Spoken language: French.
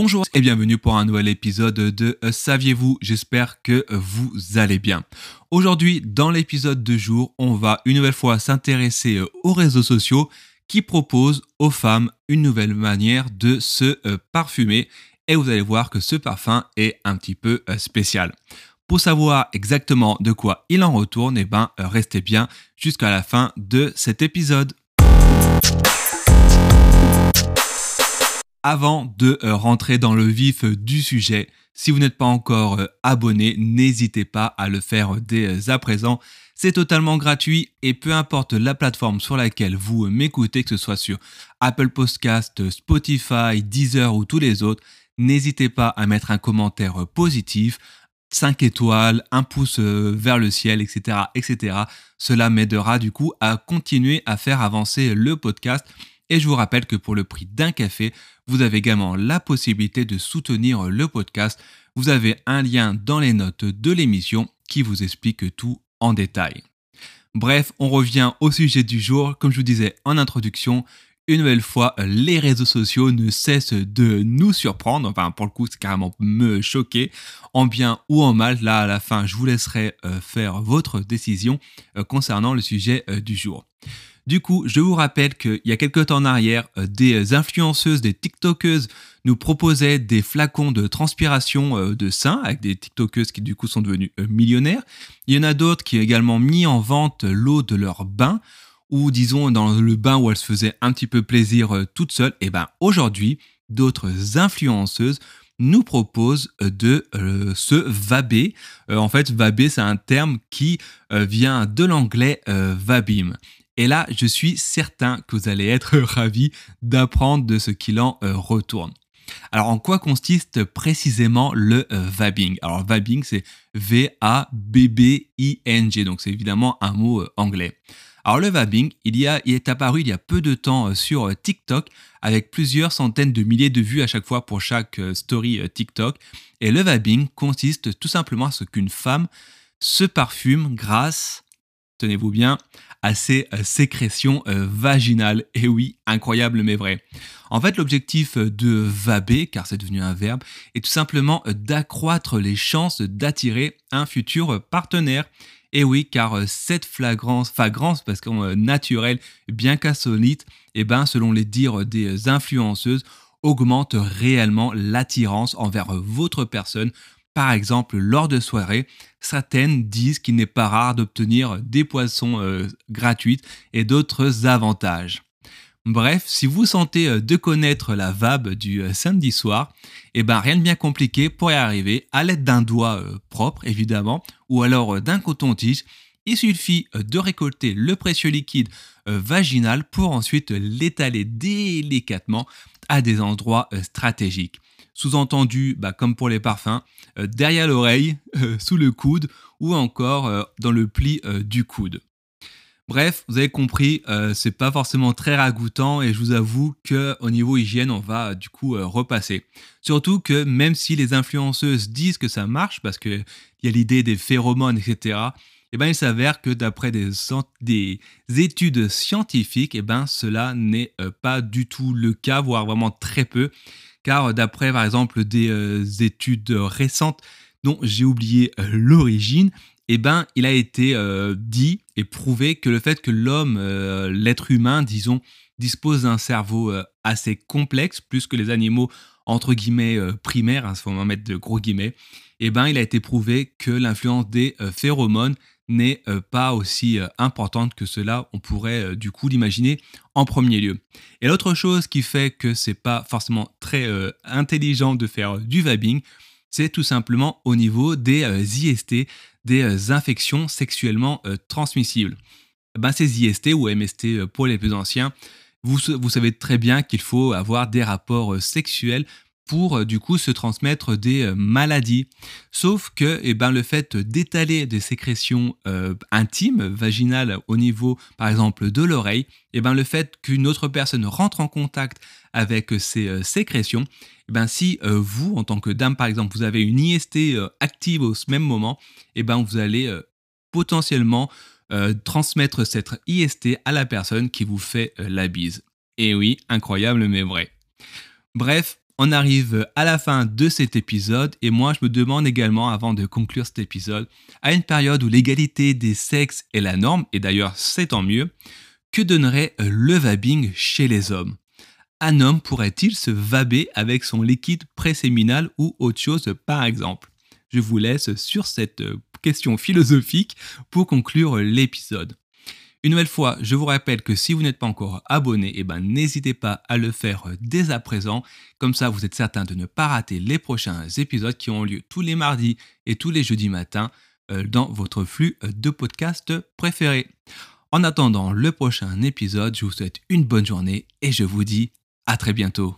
Bonjour et bienvenue pour un nouvel épisode de euh, Saviez-vous? J'espère que vous allez bien. Aujourd'hui, dans l'épisode de jour, on va une nouvelle fois s'intéresser euh, aux réseaux sociaux qui proposent aux femmes une nouvelle manière de se euh, parfumer et vous allez voir que ce parfum est un petit peu spécial. Pour savoir exactement de quoi il en retourne, eh ben, restez bien jusqu'à la fin de cet épisode. Avant de euh, rentrer dans le vif euh, du sujet, si vous n'êtes pas encore euh, abonné, n'hésitez pas à le faire dès à présent. C'est totalement gratuit et peu importe la plateforme sur laquelle vous m'écoutez, que ce soit sur Apple Podcast, Spotify, Deezer ou tous les autres, n'hésitez pas à mettre un commentaire positif, 5 étoiles, un pouce vers le ciel, etc., etc. Cela m'aidera du coup à continuer à faire avancer le podcast. Et je vous rappelle que pour le prix d'un café, vous avez également la possibilité de soutenir le podcast. Vous avez un lien dans les notes de l'émission qui vous explique tout en détail. Bref, on revient au sujet du jour. Comme je vous disais en introduction, une nouvelle fois, les réseaux sociaux ne cessent de nous surprendre. Enfin, pour le coup, c'est carrément me choquer, en bien ou en mal. Là, à la fin, je vous laisserai euh, faire votre décision euh, concernant le sujet euh, du jour. Du coup, je vous rappelle qu'il y a quelques temps en arrière, euh, des influenceuses, des TikTokeuses nous proposaient des flacons de transpiration euh, de sein avec des TikTokeuses qui du coup sont devenues euh, millionnaires. Il y en a d'autres qui ont également mis en vente l'eau de leur bain ou disons dans le bain où elles se faisaient un petit peu plaisir toutes seules. Et ben aujourd'hui, d'autres influenceuses nous proposent de se vaber. en fait, vaber, c'est un terme qui vient de l'anglais vabim. Et là, je suis certain que vous allez être ravis d'apprendre de ce qu'il en euh, retourne. Alors, en quoi consiste précisément le euh, vabbing Alors, vabbing, c'est V-A-B-B-I-N-G, donc c'est évidemment un mot euh, anglais. Alors, le vabbing, il, y a, il est apparu il y a peu de temps sur TikTok, avec plusieurs centaines de milliers de vues à chaque fois pour chaque story TikTok. Et le vabbing consiste tout simplement à ce qu'une femme se parfume grâce, tenez-vous bien, à ses euh, sécrétions euh, vaginales. Et oui, incroyable mais vrai. En fait, l'objectif euh, de vaber, car c'est devenu un verbe, est tout simplement d'accroître les chances d'attirer un futur partenaire. Et oui, car cette flagrance, flagrance, parce qu'on naturel, bien qu'insolite, eh ben, selon les dires des influenceuses, augmente réellement l'attirance envers votre personne par exemple, lors de soirées, certaines disent qu'il n'est pas rare d'obtenir des poissons euh, gratuites et d'autres avantages. Bref, si vous sentez euh, de connaître la VAB du euh, samedi soir, eh ben rien de bien compliqué pour y arriver à l'aide d'un doigt propre évidemment ou alors d'un coton-tige. Il suffit de récolter le précieux liquide vaginal pour ensuite l'étaler délicatement à des endroits stratégiques. Sous-entendu, bah, comme pour les parfums, euh, derrière l'oreille, euh, sous le coude ou encore euh, dans le pli du coude. Bref, vous avez compris, c'est pas forcément très ragoûtant et je vous avoue que au niveau hygiène, on va du coup repasser. Surtout que même si les influenceuses disent que ça marche parce qu'il y a l'idée des phéromones, etc. Eh ben, il s'avère que d'après des, des, études scientifiques, eh ben, cela n'est pas du tout le cas, voire vraiment très peu car d'après par exemple des euh, études récentes dont j'ai oublié euh, l'origine, eh ben, il a été euh, dit et prouvé que le fait que l'homme, l'être humain, disons, dispose d'un cerveau assez complexe, plus que les animaux entre guillemets primaires, il hein, faut mettre de gros guillemets, eh ben, il a été prouvé que l'influence des phéromones n'est euh, pas aussi euh, importante que cela, on pourrait euh, du coup l'imaginer en premier lieu. Et l'autre chose qui fait que c'est pas forcément très intelligent de faire du vabbing, c'est tout simplement au niveau des IST, des infections sexuellement transmissibles. Ben, ces IST ou MST pour les plus anciens, vous, vous savez très bien qu'il faut avoir des rapports sexuels pour du coup se transmettre des maladies. Sauf que eh ben, le fait d'étaler des sécrétions intimes, vaginales au niveau par exemple de l'oreille, eh ben, le fait qu'une autre personne rentre en contact avec ces sécrétions, eh ben, si vous, en tant que dame par exemple, vous avez une IST active au même moment, eh ben, vous allez potentiellement transmettre cette IST à la personne qui vous fait la bise. Et oui, incroyable mais vrai. Bref, on arrive à la fin de cet épisode et moi je me demande également avant de conclure cet épisode, à une période où l'égalité des sexes est la norme, et d'ailleurs c'est tant mieux, que donnerait le vabbing chez les hommes? Un homme pourrait-il se vaber avec son liquide préséminal ou autre chose par exemple? Je vous laisse sur cette question philosophique pour conclure l'épisode. Une nouvelle fois, je vous rappelle que si vous n'êtes pas encore abonné, eh ben, n'hésitez pas à le faire dès à présent. Comme ça, vous êtes certain de ne pas rater les prochains épisodes qui ont lieu tous les mardis et tous les jeudis matins euh, dans votre flux de podcast préféré. En attendant le prochain épisode, je vous souhaite une bonne journée et je vous dis à très bientôt.